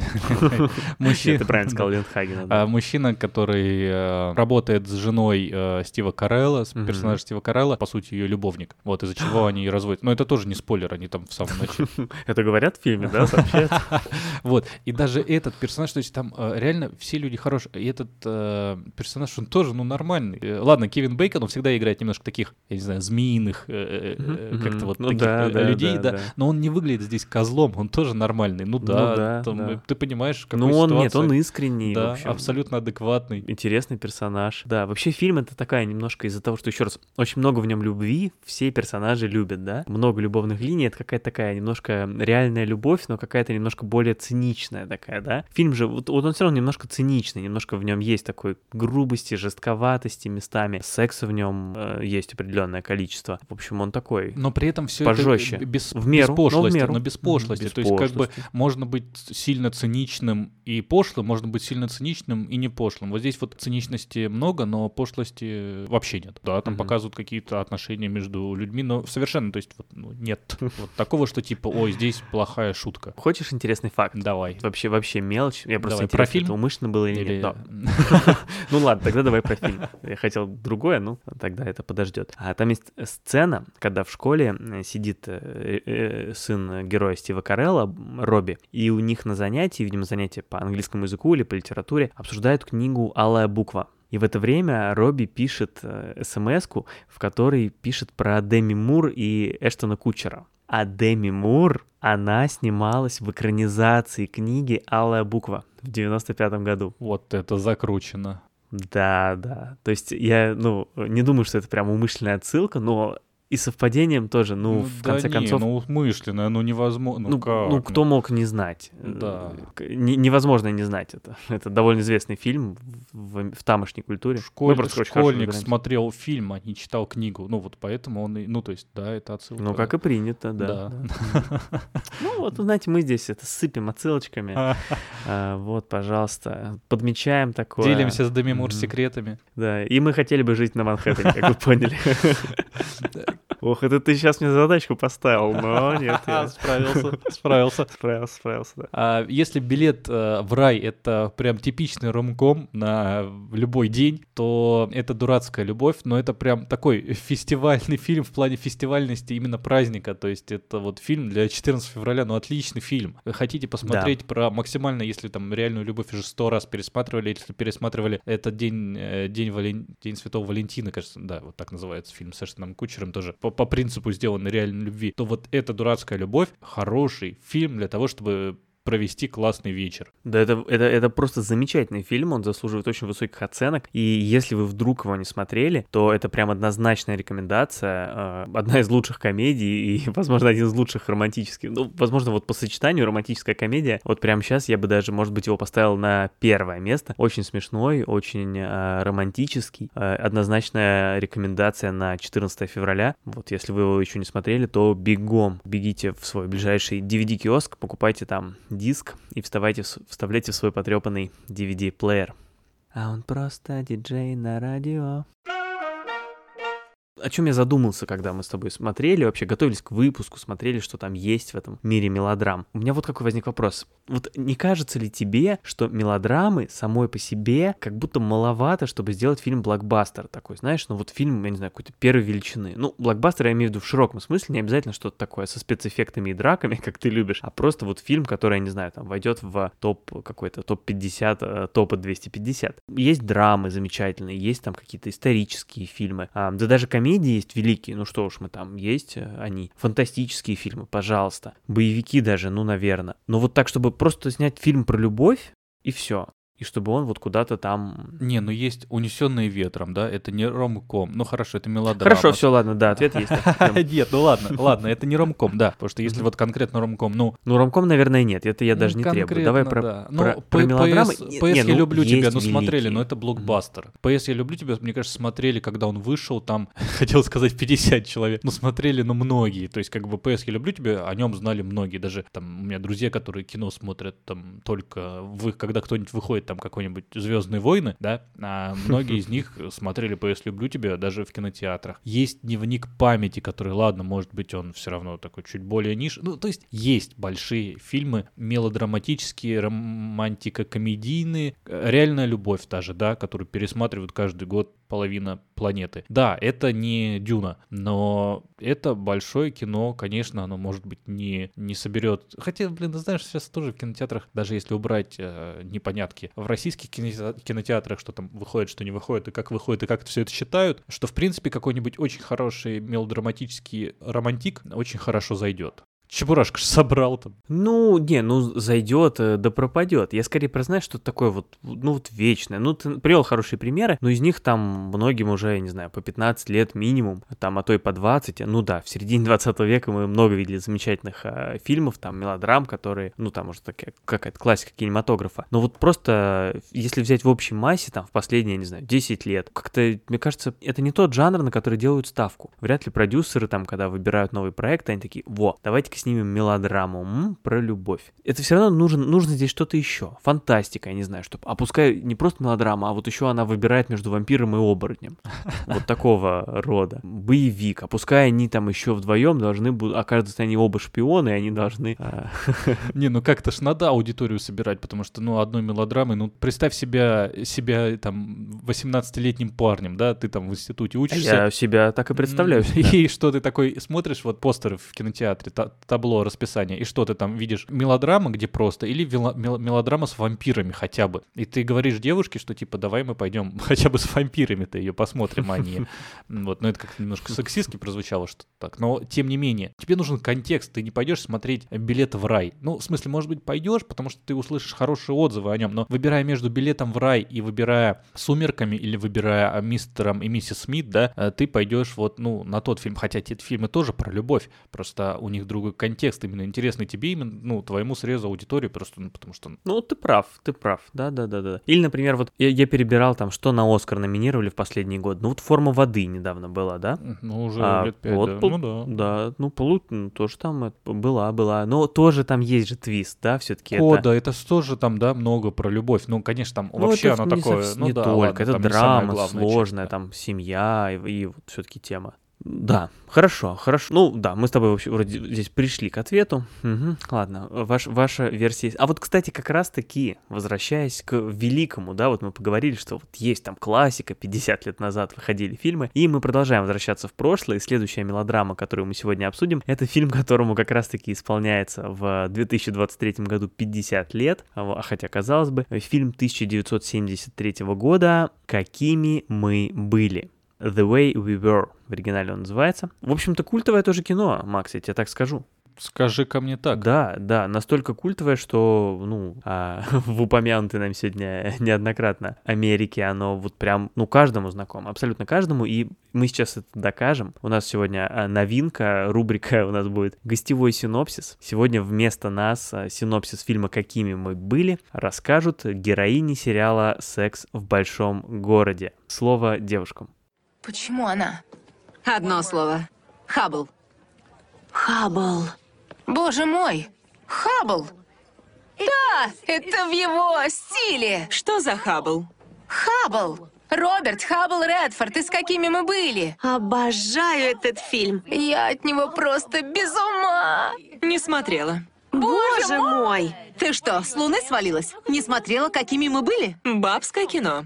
Мужчина. Ты правильно сказал, Линдхагена. А, мужчина, который э, работает с женой э, Стива Карелла, персонажа Стива Карелла, по сути, ее любовник. Вот из-за чего они и разводят. Но это тоже не спойлер, они там в самом начале. Это говорят в фильме, да, сообщают? Вот. И даже этот персонаж, то есть там э, реально все люди хорошие. И этот персонаж, он тоже, ну, нормальный. Ладно, Кевин Бейкон, он всегда играет немножко таких, я не знаю, змеиных как-то вот ну таких да, людей, да, да. да. Но он не выглядит здесь козлом, он тоже нормальный. Ну да, да, там, да. ты понимаешь, какой Ну, он, нет, ситуации. он искренний, Да, общем. абсолютно адекватный. Интересный персонаж. Да, вообще фильм это такая немножко из-за того, что еще раз очень много в нем любви, все персонажи любят, да. Много любовных линий, это какая-то такая немножко реальная любовь, но какая-то немножко более циничная такая, да. Фильм же, вот, вот он все равно немножко циничный, немножко в нем есть такой грубости, жестковатости местами, секса в нем э, есть определенное количество. В общем, он такой. Но при этом все Пожестче. это без, В меру, без но в пошлости, меру. но без пошлости. без То есть как бы пошлости. можно быть сильно циничным и пошлым, можно быть сильно циничным и не пошлым. Вот здесь вот циничности много, но пошлости вообще нет. Да, там Мгм. показывают какие-то отношения между людьми, но совершенно, то есть вот, ну, нет вот такого, что типа, ой, здесь плохая шутка. Хочешь интересный факт? Давай. Вообще, вообще мелочь. Я просто Давай, про фильм? это умышленно было или, Или- нет. Ну ладно, тогда давай про фильм. Я хотел другое, ну тогда это подождет. А там есть сцена, когда в школе э, сидит э, сын героя Стива Карелла, Робби, И у них на занятии, видимо, занятия по английскому языку или по литературе, обсуждают книгу «Алая буква». И в это время Робби пишет смс в которой пишет про Деми Мур и Эштона Кучера. А Деми Мур, она снималась в экранизации книги «Алая буква» в 95 году. Вот это закручено. Да, да. То есть я, ну, не думаю, что это прям умышленная отсылка, но и совпадением тоже, ну, в да конце не, концов... ну умышленное, ну невозможно. Ну, Ну, как? ну, кто мог не знать? Да. Не- невозможно не знать это. Это довольно известный фильм в, в тамошней культуре. Школь- школьник смотрел фильм, а не читал книгу. Ну вот поэтому он и... Ну то есть, да, это отсылка. Ну, как и принято, да. Ну, вот, знаете, мы здесь это сыпем отсылочками. А, Вот, пожалуйста, подмечаем такое. Делимся с Деми Мур Мгм. секретами. Да, и мы хотели бы жить на Манхэттене, как вы поняли. Ох, это ты сейчас мне задачку поставил, но нет, я Справился, справился. справился, справился, да. А если билет э, в рай это прям типичный ромком на любой день, то это дурацкая любовь, но это прям такой фестивальный фильм в плане фестивальности именно праздника. То есть это вот фильм для 14 февраля, ну отличный фильм. Вы хотите посмотреть про максимально, если там реальную любовь уже сто раз пересматривали, если пересматривали этот день, э, день, Вален- день Святого Валентина, кажется, да, вот так называется фильм с Эштоном Кучером тоже, по, принципу сделанной реальной любви, то вот эта дурацкая любовь хороший фильм для того, чтобы провести классный вечер. Да, это, это, это просто замечательный фильм, он заслуживает очень высоких оценок. И если вы вдруг его не смотрели, то это прям однозначная рекомендация. э, Одна из лучших комедий и, возможно, один из лучших романтических. Ну, возможно, вот по сочетанию романтическая комедия. Вот прямо сейчас я бы даже, может быть, его поставил на первое место. Очень смешной, очень э, романтический. Э, однозначная рекомендация на 14 февраля. Вот если вы его еще не смотрели, то бегом бегите в свой ближайший DVD-киоск, покупайте там диск и вставайте, вставляйте в свой потрепанный DVD-плеер. А он просто диджей на радио. О чем я задумался, когда мы с тобой смотрели, вообще готовились к выпуску, смотрели, что там есть в этом мире мелодрам. У меня вот какой возник вопрос. Вот не кажется ли тебе, что мелодрамы самой по себе как будто маловато, чтобы сделать фильм блокбастер такой, знаешь, ну вот фильм, я не знаю, какой-то первой величины. Ну, блокбастер я имею в виду в широком смысле, не обязательно что-то такое со спецэффектами и драками, как ты любишь, а просто вот фильм, который, я не знаю, там войдет в топ какой-то, топ-50, э, топа 250. Есть драмы замечательные, есть там какие-то исторические фильмы, да даже комедии есть великие, ну что уж мы там, есть э, они. Фантастические фильмы, пожалуйста. Боевики даже, ну, наверное. Но вот так, чтобы просто снять фильм про любовь, и все. И чтобы он вот куда-то там... Не, ну есть унесенные ветром, да, это не ромком. Ну хорошо, это мелодрама. Хорошо, все, ладно, да, ответ есть. Нет, ну ладно, ладно, это не ромком, да. Потому что если вот конкретно ромком, ну, Ну, ромком, наверное, нет, это я ну, даже не требую. Давай про, Ну, мелодрамы. Не, я ну, люблю тебя, ну смотрели, но это блокбастер. PS я люблю тебя, мне кажется, смотрели, когда он вышел, там, хотел сказать 50 человек, но смотрели, ну, многие. То есть, как бы PS я люблю тебя, о нем знали многие. Даже там у меня друзья, которые кино смотрят там только, когда кто-нибудь выходит, там, какой-нибудь Звездные войны, да, а многие из них смотрели PS люблю тебя даже в кинотеатрах. Есть дневник памяти, который, ладно, может быть, он все равно такой чуть более ниш. Ну, то есть есть большие фильмы мелодраматические, романтико-комедийные, э, реальная любовь та же, да, которую пересматривают каждый год половина планеты. Да, это не Дюна, но это большое кино, конечно, оно может быть не, не соберет. Хотя, блин, знаешь, сейчас тоже в кинотеатрах, даже если убрать э, непонятки, в российских кинотеа- кинотеатрах, что там выходит, что не выходит, и как выходит, и как все это считают, что, в принципе, какой-нибудь очень хороший мелодраматический романтик очень хорошо зайдет. Чебурашка ж собрал там. Ну, не, ну зайдет, э, да пропадет. Я скорее про, знаешь, что такое вот, ну вот вечное. Ну, ты привел хорошие примеры, но из них там многим уже, я не знаю, по 15 лет минимум, там, а то и по 20. Ну да, в середине 20 века мы много видели замечательных э, фильмов, там, мелодрам, которые, ну там уже такая какая-то классика кинематографа. Но вот просто, э, если взять в общей массе, там, в последние, я не знаю, 10 лет, как-то, мне кажется, это не тот жанр, на который делают ставку. Вряд ли продюсеры там, когда выбирают новый проект, они такие, во, давайте-ка снимем мелодраму м, про любовь. Это все равно нужен, нужно здесь что-то еще. Фантастика, я не знаю, что. А пускай не просто мелодрама, а вот еще она выбирает между вампиром и оборотнем. Вот такого рода. Боевик. А пускай они там еще вдвоем должны будут, окажутся они оба шпионы, и они должны... а, Не, ну как-то ж надо аудиторию собирать, потому что, ну, одной мелодрамой, ну, представь себя, себя там 18-летним парнем, да, ты там в институте учишься. Я себя так и представляю. И что ты такой смотришь, вот постеры в кинотеатре, табло расписания, и что ты там видишь? Мелодрама, где просто, или мел- мелодрама с вампирами хотя бы. И ты говоришь девушке, что типа давай мы пойдем хотя бы с вампирами-то ее посмотрим, а не... Вот, ну это как немножко сексистски прозвучало что так. Но тем не менее, тебе нужен контекст, ты не пойдешь смотреть билет в рай. Ну, в смысле, может быть, пойдешь, потому что ты услышишь хорошие отзывы о нем, но выбирая между билетом в рай и выбирая сумерками или выбирая а, мистером и миссис Смит, да, э, ты пойдешь вот, ну, на тот фильм, хотя эти фильмы тоже про любовь, просто у них другой контекст, именно интересный тебе, именно, ну, твоему срезу аудитории, просто ну, потому что... Ну, ты прав, ты прав, да-да-да-да. Или, например, вот я, я перебирал там, что на Оскар номинировали в последний год. Ну, вот «Форма воды» недавно была, да? Ну, уже А, лет пять, вот да. пол- Ну да. Да, ну, полу... ну, тоже там была, была. Но тоже там есть же твист, да, все-таки О, это... да, это тоже там, да, много про любовь. Ну, конечно, там Ну, вообще это оно не такое, совс- ну не да, только, ладно, это драма часть, сложная, да. там семья и, и вот все-таки тема. Да, хорошо, хорошо. Ну да, мы с тобой вообще вроде здесь пришли к ответу. Мгм, ладно, ваш, ваша версия есть. А вот, кстати, как раз-таки, возвращаясь к великому, да, вот мы поговорили, что вот есть там классика, 50 лет назад выходили фильмы, и мы продолжаем возвращаться в прошлое, и следующая мелодрама, которую мы сегодня обсудим, это фильм, которому как раз-таки исполняется в 2023 году 50 лет, а хотя, казалось бы, фильм 1973 года «Какими мы были». The Way We Were в оригинале он называется. В общем-то, культовое тоже кино, Макс, я тебе так скажу. Скажи ко мне так. Да, да, настолько культовое, что, ну, а, в упомянутой нам сегодня неоднократно Америке оно вот прям, ну, каждому знакомо, абсолютно каждому, и мы сейчас это докажем. У нас сегодня а, новинка, рубрика у нас будет «Гостевой синопсис». Сегодня вместо нас а, синопсис фильма «Какими мы были» расскажут героини сериала «Секс в большом городе». Слово девушкам. Почему она? Одно слово. Хаббл. Хаббл. Боже мой! Хаббл! Да, это в его стиле! Что за Хаббл? Хаббл! Роберт Хаббл Редфорд, и с какими мы были? Обожаю этот фильм. Я от него просто без ума! Не смотрела. Боже мой! Ты что, с луны свалилась? Не смотрела, какими мы были? Бабское кино.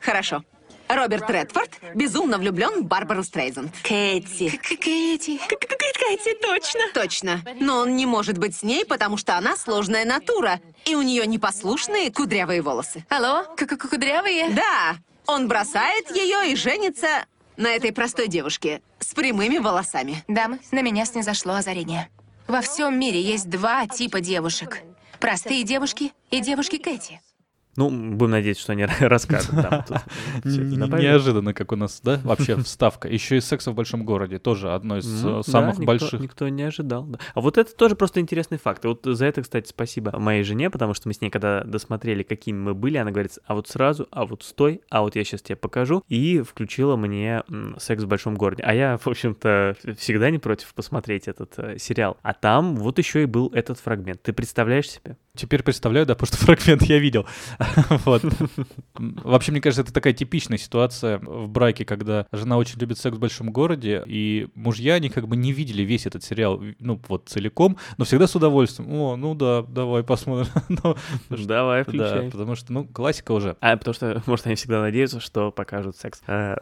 Хорошо. Роберт Редфорд безумно влюблен в Барбару Стрейзенд. Кэти. Кэти. Кэти, точно. Точно. Но он не может быть с ней, потому что она сложная натура. И у нее непослушные кудрявые волосы. Алло, как кудрявые? Да, он бросает ее и женится на этой простой девушке с прямыми волосами. Дамы, на меня снизошло озарение. Во всем мире есть два типа девушек. Простые девушки и девушки Кэти. Ну, будем надеяться, что они расскажут там. добавят. Неожиданно, как у нас, да, вообще вставка. Еще и секса в большом городе, тоже одно из Ну, э, самых больших. Никто не ожидал, да. А вот это тоже просто интересный факт. Вот за это, кстати, спасибо моей жене, потому что мы с ней, когда досмотрели, какими мы были, она говорит, а вот сразу, а вот стой, а вот я сейчас тебе покажу, и включила мне «Секс в большом городе». А я, в общем-то, всегда не против посмотреть этот э, сериал. А там вот еще и был этот фрагмент. Ты представляешь себе? Теперь представляю, да, потому что фрагмент я видел. Вот. Вообще, мне кажется, это такая типичная ситуация в браке, когда жена очень любит секс в большом городе, и мужья, они как бы не видели весь этот сериал, ну, вот целиком, но всегда с удовольствием. О, ну да, давай посмотрим. Ну, Давай, Да, включай. потому что, ну, классика уже. А, потому что, может, они всегда надеются, что покажут секс. А,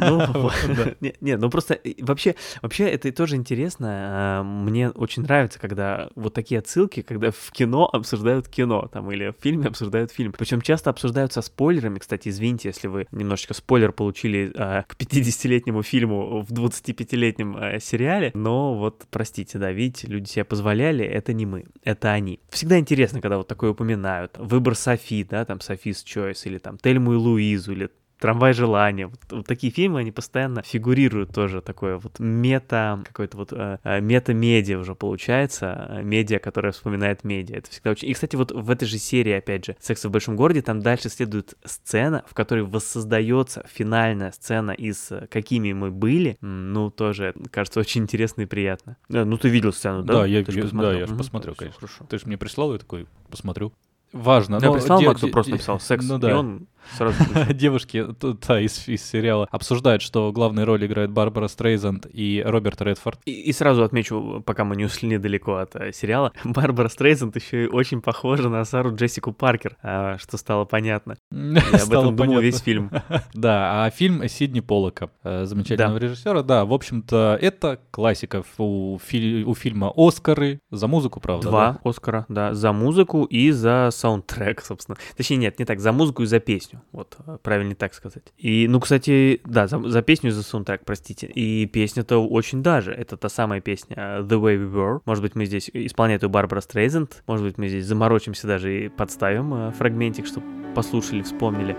Ну, вот. Не, не, ну просто вообще, вообще это тоже интересно. А, Мне очень нравится, когда вот такие отсылки, когда в кино обсуждают кино, там, или в фильме обсуждают фильм. Причем часто обсуждают со спойлерами. Кстати, извините, если вы немножечко спойлер получили а, к 50-летнему фильму в 25-летнем а, сериале, но вот, простите, да, видите, люди себе позволяли, это не мы, это они. Всегда интересно, когда вот такое упоминают. Выбор Софи, да, там Софис Чойс, или там Тельму и Луизу, или Трамвай желания. Вот, вот такие фильмы, они постоянно фигурируют тоже такое вот мета, какое-то вот э, э, мета-медиа уже получается, э, медиа, которая вспоминает медиа. Это всегда очень... И, кстати, вот в этой же серии, опять же, «Секс в большом городе», там дальше следует сцена, в которой воссоздается финальная сцена из э, «Какими мы были». Ну, тоже, кажется, очень интересно и приятно. Ну, ты видел сцену, да? Да, я Ты я- да, посмотрел. я же всё, конечно. Хорошо. Ты же мне прислал, я такой посмотрю. важно. Я но прислал де- Максу, де- просто написал секс, Ну и да. он сразу. Девушки т- да, из, из сериала обсуждают, что главные роли играют Барбара Стрейзанд и Роберт Редфорд. И, и сразу отмечу, пока мы не ушли недалеко от э, сериала, Барбара Стрейзанд еще и очень похожа на Сару Джессику Паркер, а, что стало понятно. Я об этом думал понятно. весь фильм. Да, а фильм Сидни Поллока, э, замечательного режиссера, да, в общем-то, это классика. У, фи- у фильма Оскары за музыку, правда? Два Оскара, да, за музыку и за саундтрек, собственно. Точнее, нет, не так, за музыку и за песню. Вот, э, правильно так сказать. И, ну, кстати, да, за, за песню за саундтрек, простите. И песня-то очень даже. Это та самая песня э, The Way We Were. Может быть, мы здесь исполняет ее Барбара Стрейзенд. Может быть, мы здесь заморочимся даже и подставим э, фрагментик, чтобы послушали, вспомнили.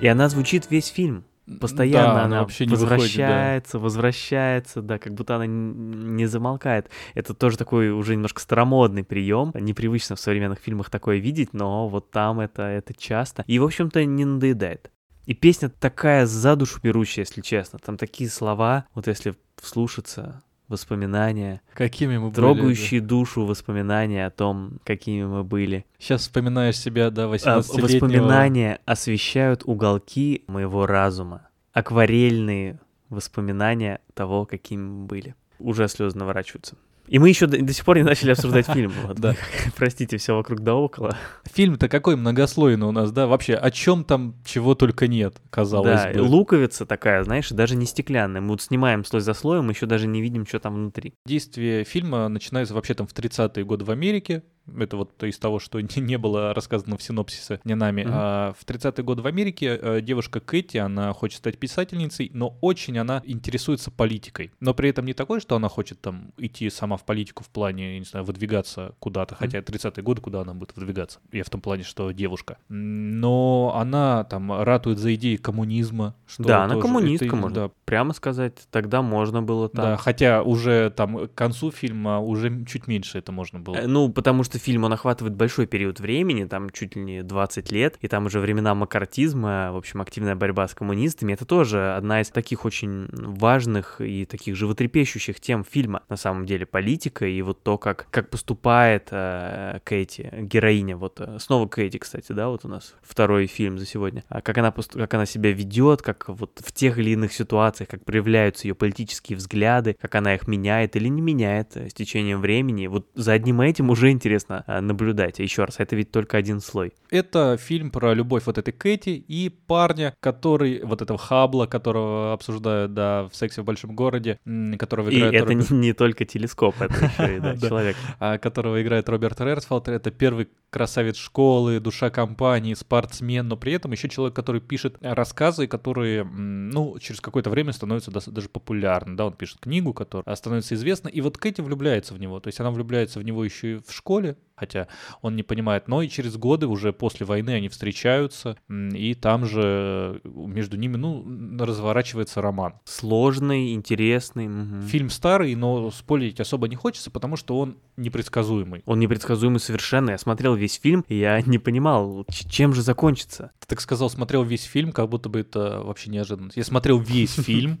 И она звучит весь фильм. Постоянно Да, она она вообще не выходит, да. возвращается, возвращается, да, как будто она не замолкает. Это тоже такой уже немножко старомодный прием. Непривычно в современных фильмах такое видеть, но вот там это, это часто. И, в общем-то, не надоедает. И песня такая за душу берущая, если честно. Там такие слова, вот если вслушаться, воспоминания, Какими мы были, трогающие душу воспоминания о том, какими мы были. Сейчас вспоминаешь себя, да, А, 18-летнего. Воспоминания освещают уголки моего разума. Акварельные воспоминания того, какими мы были. Уже слезы наворачиваются. И мы еще до, до сих пор не начали обсуждать фильм. Да. Простите, все вокруг да около. Фильм-то какой многослойный у нас, да? Вообще, о чем там чего только нет, казалось да, бы. луковица такая, знаешь, даже не стеклянная. Мы вот снимаем слой за слоем, еще даже не видим, что там внутри. Действие фильма начинается вообще там в 30-е годы в Америке. Это вот из того, что не, было рассказано в синопсисе не нами. Мгм. А в 30-е годы в Америке э, девушка Кэти, она хочет стать писательницей, но очень она интересуется политикой. Но при этом не такой, что она хочет там идти сама в политику в плане, я не знаю, выдвигаться куда-то. Хотя 30-е годы, куда она будет выдвигаться? Я в том плане, что девушка. Но она там ратует за идеи коммунизма. Что да, она коммунистка, это, можно да, прямо сказать. Тогда можно было так. да, хотя уже там к концу фильма уже чуть меньше это можно было. Э, Ну, потому что фильм, он охватывает большой период времени, там чуть ли не 20 лет, и там уже времена макартизма, в общем, активная борьба с коммунистами. Это тоже одна из таких очень важных и таких животрепещущих тем фильма, на самом деле, политика и вот то, как, как поступает э, Кэти, героиня, вот э, снова Кэти, кстати, да, вот у нас второй фильм за сегодня, А как она, как она себя ведет, как вот в тех или иных ситуациях, как проявляются ее политические взгляды, как она их меняет или не меняет э, с течением времени. Вот за одним этим уже интересно э, наблюдать. Еще раз, это ведь только один слой. Это фильм про любовь вот этой Кэти и парня, который, вот этого Хабла, которого обсуждают, да, в «Сексе в большом городе», которого И играет, это Роберт- не, только телескоп, это еще и да, человек. а, которого играет Роберт Редфилд. Это первый красавец школы, душа компании, спортсмен, но при этом еще человек, который пишет рассказы, которые, ну, через какое-то время становятся даже популярны, да, он пишет книгу, которая становится известна, и вот Кэти влюбляется в него, то есть она влюбляется в него еще и в школе, хотя он не понимает, но и через годы, уже после войны они встречаются, и там же э, между ними, ну, разворачивается роман. Сложный, интересный. мгм. Фильм старый, но спорить особо не хочется, потому что он непредсказуемый. Он непредсказуемый совершенно. Я смотрел весь фильм, и я не понимал, чем же закончится. Ты так сказал, смотрел весь фильм, как будто бы это вообще неожиданность. Я смотрел весь фильм.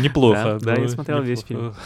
Неплохо. Да, да, я ну, смотрел весь неплохо.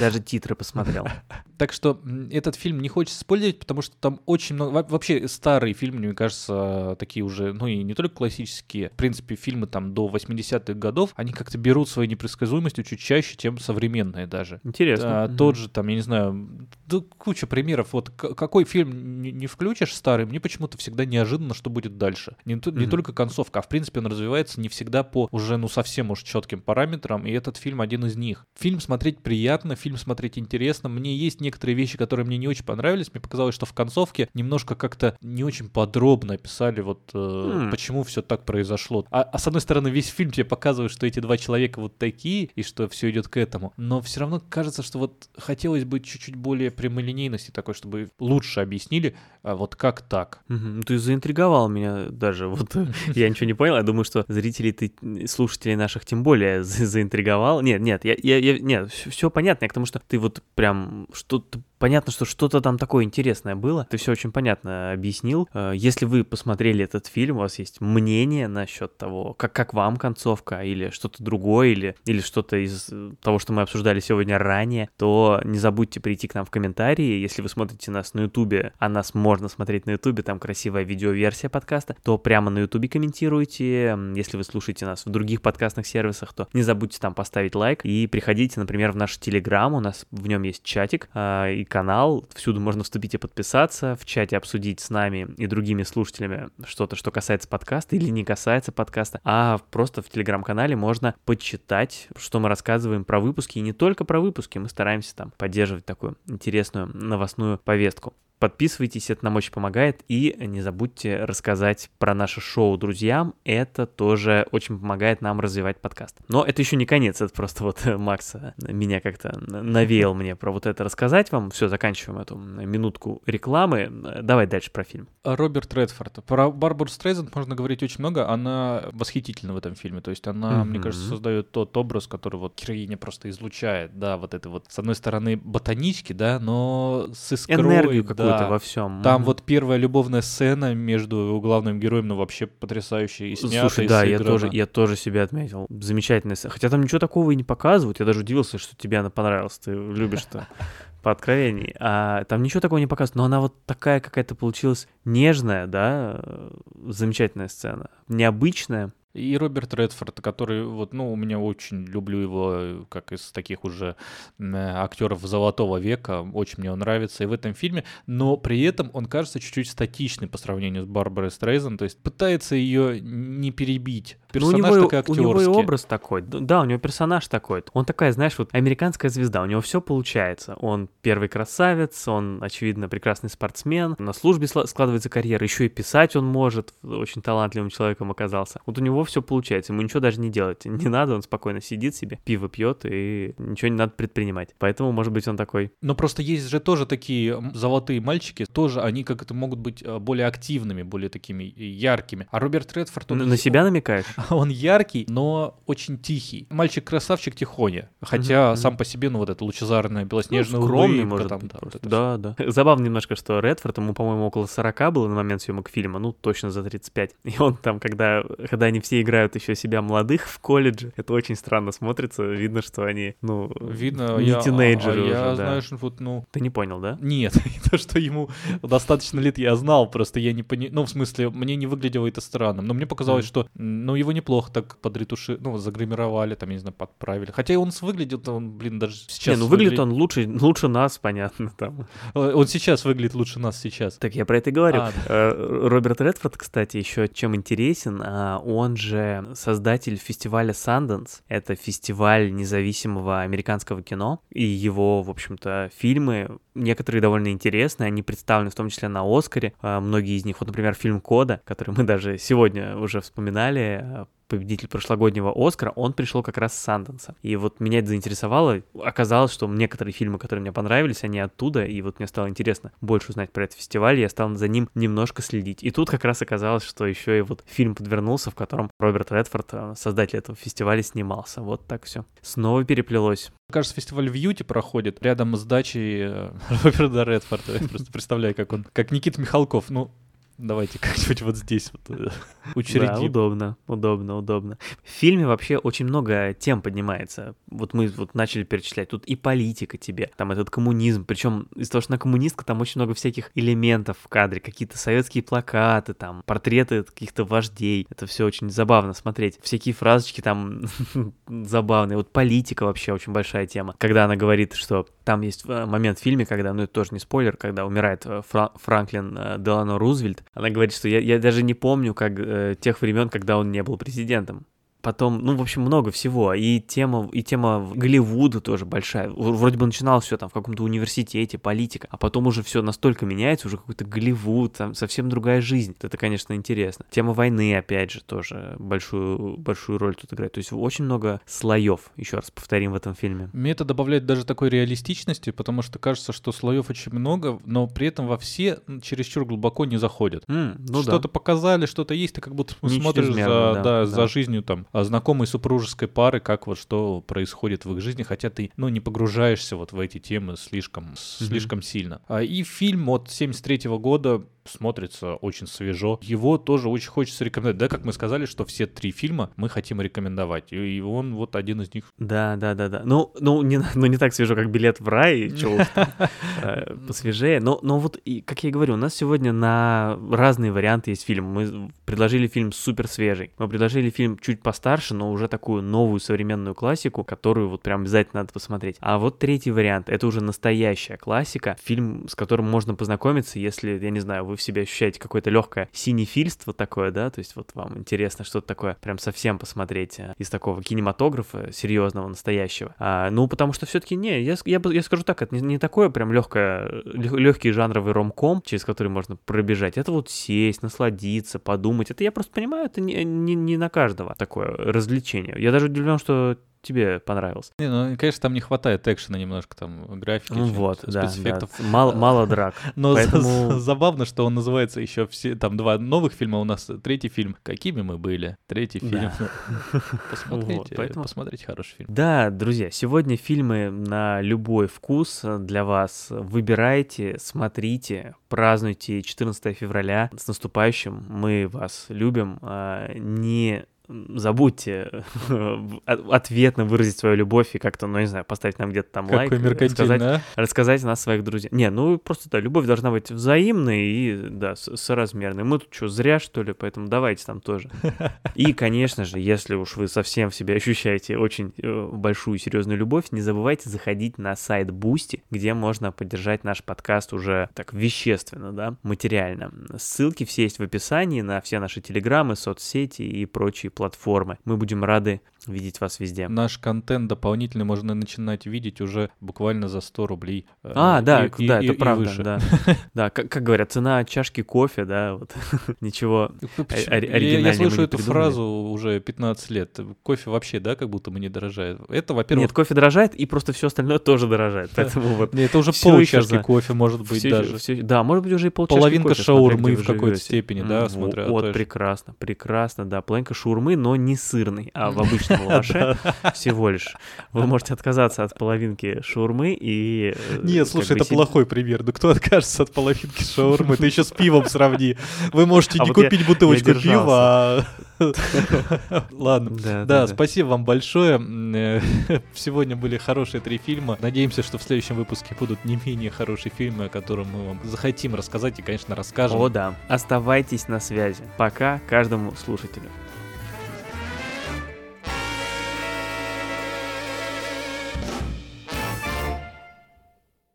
Даже титры посмотрел. Так что этот фильм не хочется спойлерить, потому что там очень много... во- Вообще старые фильмы, мне кажется, такие уже, ну и не только классические. В принципе, фильмы там до 80-х годов, они как-то берут своей непредсказуемостью чуть чаще, чем современные даже. Интересно. А, Мгм. Тот же, там, я не знаю, да, куча примеров. Вот какой фильм не, не включишь старый, мне почему-то всегда неожиданно, что будет дальше. Не, не Мгм. только концовка, а в принципе он развивается не всегда по уже, ну, совсем уж четким параметрам, и этот фильм один из них. Фильм смотреть приятно, фильм смотреть интересно. Мне есть некоторые вещи, которые мне не очень понравились. Мне показалось, что в концовке немножко как-то не очень подробно описали вот э, М. почему все так произошло. А, а с одной стороны, весь фильм тебе показывает, что эти два человека вот такие, и что все идет к этому. Но все равно кажется, что вот хотелось бы чуть-чуть более прямолинейности такой, чтобы лучше объяснили, А вот как так? Ну, Ты заинтриговал меня даже. Вот я ничего не понял. Я думаю, что зрителей ты, слушателей наших тем более за- заинтриговал. Нет, нет, я, я, я- нет, все понятно. Я к тому, что ты вот прям что-то понятно, что что-то там такое интересное было. Ты все очень понятно объяснил. Э, Если вы посмотрели этот фильм, у вас есть мнение насчет того, как, как вам концовка, или что-то другое, или, или что-то из э, того, что мы обсуждали сегодня ранее, то не забудьте прийти к нам в комментарии. Если вы смотрите нас на Ютубе, а нас можно смотреть на Ютубе, там красивая видеоверсия подкаста, то прямо на Ютубе комментируйте. Если вы слушаете нас в других подкастных сервисах, то не забудьте там поставить лайк и приходите, например, в наш Телеграм, у нас в нем есть чатик а, и канал, всюду можно вступить и подписаться, в чате обсудить с нами и другими слушателями что-то, что касается подкаста или не касается подкаста, а просто в Телеграм-канале можно почитать, что мы рассказываем про выпуски, и не только про выпуски, мы стараемся там поддерживать такую интересную новостную повестку. Подписывайтесь, это нам очень помогает. И не забудьте рассказать про наше шоу друзьям. Это тоже очень помогает нам развивать подкаст. Но это еще не конец, это просто вот э, Макс э, меня как-то навеял мне про вот это рассказать вам. Все, заканчиваем эту минутку рекламы. Э, Давай дальше про фильм. Роберт Редфорд. Про Барбару Стрейзенд можно говорить очень много. Она восхитительна в этом фильме. То есть она, мне кажется, создает тот образ, который вот героиня просто излучает. Да, вот это вот, с одной стороны, ботанички, да, но с искрой. Энергию да. Какую-то во всем. Там вот первая любовная сцена между главным героем, ну вообще потрясающая и снята, Слушай, и да, я сыграна. тоже, я тоже себя отметил. Замечательная сцена. Хотя там ничего такого и не показывают. Я даже удивился, что тебе она понравилась. Ты любишь-то по откровении. А там ничего такого не показывают. Но она вот такая какая-то получилась нежная, да, э, замечательная сцена. Необычная. И Роберт Редфорд, который вот, ну, у меня очень люблю его, э, как из таких уже э, актеров золотого века, очень мне он нравится и в этом фильме, но при этом он кажется чуть-чуть статичный по сравнению с Барбарой Стрейзен, то есть пытается ее не перебить. Ну, у Персонаж него, такой у него и актерский. образ такой. Да, у него персонаж такой. Он такая, знаешь, вот американская звезда. У него все получается. Он первый красавец, он, очевидно, прекрасный спортсмен. На службе складывается карьера. Еще и писать он может. Очень талантливым человеком оказался. Вот у него все получается. Ему ничего даже не делать. Не надо, он спокойно сидит себе, пиво пьет и ничего не надо предпринимать. Поэтому, может быть, он такой. Но просто есть же тоже такие золотые мальчики, тоже они как-то могут быть э, более активными, более такими э, яркими. А Роберт Редфорд, он На, себя намекаешь? Он яркий, но очень тихий. Мальчик-красавчик тихоня. Хотя сам по себе, ну вот эта лучезарная белоснежная Ну, скромный, улыбка может там, быть, да, просто. это да, да. Забавно немножко, что Редфорд, ему, по-моему, около 40 было на момент съемок фильма, ну, точно за 35. И он там, когда, когда они все играют еще себя молодых в колледже, это очень странно смотрится. Видно, что они, ну. Видно, не я, тинейджеры а уже, я, да. знаешь, вот, ну, Ты не понял, да? нет, то, что ему достаточно лет, я знал, просто я не понимаю, ну, в смысле, мне не выглядело это странным, но мне показалось, что, ну, его неплохо так подретуши, ну, загримировали, там, я не знаю, подправили. Хотя и он выглядит, он, блин, даже сейчас... не, ну выглядит он лучше, лучше нас, понятно, там. Э, Он сейчас выглядит лучше нас сейчас. Так я про это и говорю. А, Э, Роберт Редфорд, кстати, еще чем интересен, а, он же создатель фестиваля Sundance. Это фестиваль независимого американского кино. И его, в общем-то, фильмы, некоторые довольно интересные, они представлены в том числе на Оскаре. А, Многие из них, вот, например, фильм «Кода», который мы даже сегодня уже вспоминали, а, победитель прошлогоднего Оскара, он пришел как раз с Санденса. И вот меня это заинтересовало. Оказалось, что некоторые фильмы, которые мне понравились, они оттуда, и вот мне стало интересно больше узнать про этот фестиваль, и я стал за ним немножко следить. И тут как раз оказалось, что еще и вот фильм подвернулся, в котором Роберт Редфорд, э, создатель этого фестиваля, снимался. Вот так все. Снова переплелось. Кажется, фестиваль в Юте проходит рядом с дачей э, Роберта Редфорда. Я просто представляю, как он, как Никита Михалков. Ну, давайте как-нибудь вот здесь вот э, Да, учредим. удобно, удобно, удобно. В фильме вообще очень много тем поднимается. Вот мы вот начали перечислять. Тут и политика тебе, там этот коммунизм. Причем из-за того, что она коммунистка, там очень много всяких элементов в кадре. Какие-то советские плакаты, там, портреты каких-то вождей. Это все очень забавно смотреть. Всякие фразочки там забавные. Вот политика вообще очень большая тема. Когда она говорит, что там есть э, момент в фильме, когда, ну это тоже не спойлер, когда умирает э, Фра- Франклин Делано Рузвельт, она говорит, что я, я даже не помню, как э, тех времен, когда он не был президентом. Потом, ну, в общем, много всего. И тема, и тема Голливуда тоже большая. Вроде бы начиналось все там в каком-то университете, политика, а потом уже все настолько меняется, уже какой-то Голливуд, там совсем другая жизнь. Это, конечно, интересно. Тема войны, опять же, тоже большую, большую роль тут играет. То есть очень много слоев, еще раз повторим, в этом фильме. Мне это добавляет даже такой реалистичности, потому что кажется, что слоев очень много, но при этом во все чересчур глубоко не заходят. М, ну да. что-то показали, что-то есть, ты как будто Не смотришь за, да, да, да. за жизнью там знакомой супружеской пары, как вот что происходит в их жизни, хотя ты, ну, не погружаешься вот в эти темы слишком, слишком сильно. А, и фильм от 73 года смотрится очень свежо. Его тоже очень хочется рекомендовать. Да, как мы сказали, что все три фильма мы хотим рекомендовать. И он вот один из них. Да, да, да, да. Ну, ну, не, ну, не так свежо, как билет в рай, там, э, посвежее. Но, но вот, и, как я и говорю, у нас сегодня на разные варианты есть фильм. Мы предложили фильм супер свежий. Мы предложили фильм чуть постарше, но уже такую новую современную классику, которую вот прям обязательно надо посмотреть. А вот третий вариант, это уже настоящая классика, фильм, с которым можно познакомиться, если, я не знаю, вы в себе ощущаете какое-то легкое синефильство такое, да, то есть вот вам интересно что-то такое прям совсем посмотреть э, из такого кинематографа серьезного, настоящего. А, ну, потому что все-таки не, я, я, я скажу так, это не, не такое прям легкое, легкий жанровый ромком, через который можно пробежать. Это вот сесть, насладиться, подумать. Это я просто понимаю, это не, не, не на каждого такое развлечение. Я даже удивлен, что тебе понравилось. Не, ну, конечно, там не хватает экшена немножко, там, графики, Ну вот, да, да. спецэффектов. Мало, мало драк. Но Поэтому- забавно, что он называется еще все, там два новых фильма, у нас третий фильм «Какими мы были», третий фильм. Да. Посмотрите, Вот, поэтому- посмотрите хороший фильм. Да, друзья, сегодня фильмы на любой вкус для вас. Выбирайте, смотрите, празднуйте 14 февраля. С наступающим. Мы вас любим. А, Не забудьте от- ответно выразить свою любовь и как-то, ну, не знаю, поставить нам где-то там лайк. Какой меркантильный, рассказать, а? рассказать о нас своих друзьях. Не, ну просто да, любовь должна быть взаимной и, да, соразмерной. Мы тут что, зря, что ли? Поэтому давайте там тоже. И, конечно же, если уж вы совсем в себе ощущаете очень э, большую серьезную любовь, не забывайте заходить на сайт Boosty, где можно поддержать наш подкаст уже так вещественно, да, материально. Ссылки все есть в описании на все наши телеграммы, соцсети и прочие платформы. Мы будем рады видеть вас везде. Наш контент дополнительный можно начинать видеть уже буквально за 100 рублей. э, А, да, и- да, и- это и правда, выше. да. Да, как, как говорят, цена чашки кофе, да, вот ничего Ну, почему? ори- Я- мы слышу эту фразу уже 15 лет. Кофе вообще, да, как будто бы не дорожает. Это, во-первых, Нет, кофе дорожает, и просто все остальное тоже дорожает. Поэтому вот не, это уже всё пол ещё чашки за- кофе может быть даже. да, может быть, уже и полчашки Половинка шаурмы в какой-то степени, да, смотря, Вот, прекрасно, прекрасно, да. Половинка шаурмы, но не сырный, а в обычном лаваше всего лишь. Вы можете отказаться от половинки шаурмы и... э, Нет, слушай, это плохой пример. Ну кто откажется от половинки шаурмы? Ты еще с пивом сравни. Вы можете А не купить бутылочку пива, а... Ладно. Да, спасибо вам большое. Э, Сегодня были хорошие три фильма. Надеемся, что в следующем выпуске будут не менее хорошие фильмы, о которых мы вам захотим рассказать и, конечно, расскажем. О, да. Оставайтесь на связи. Пока каждому слушателю.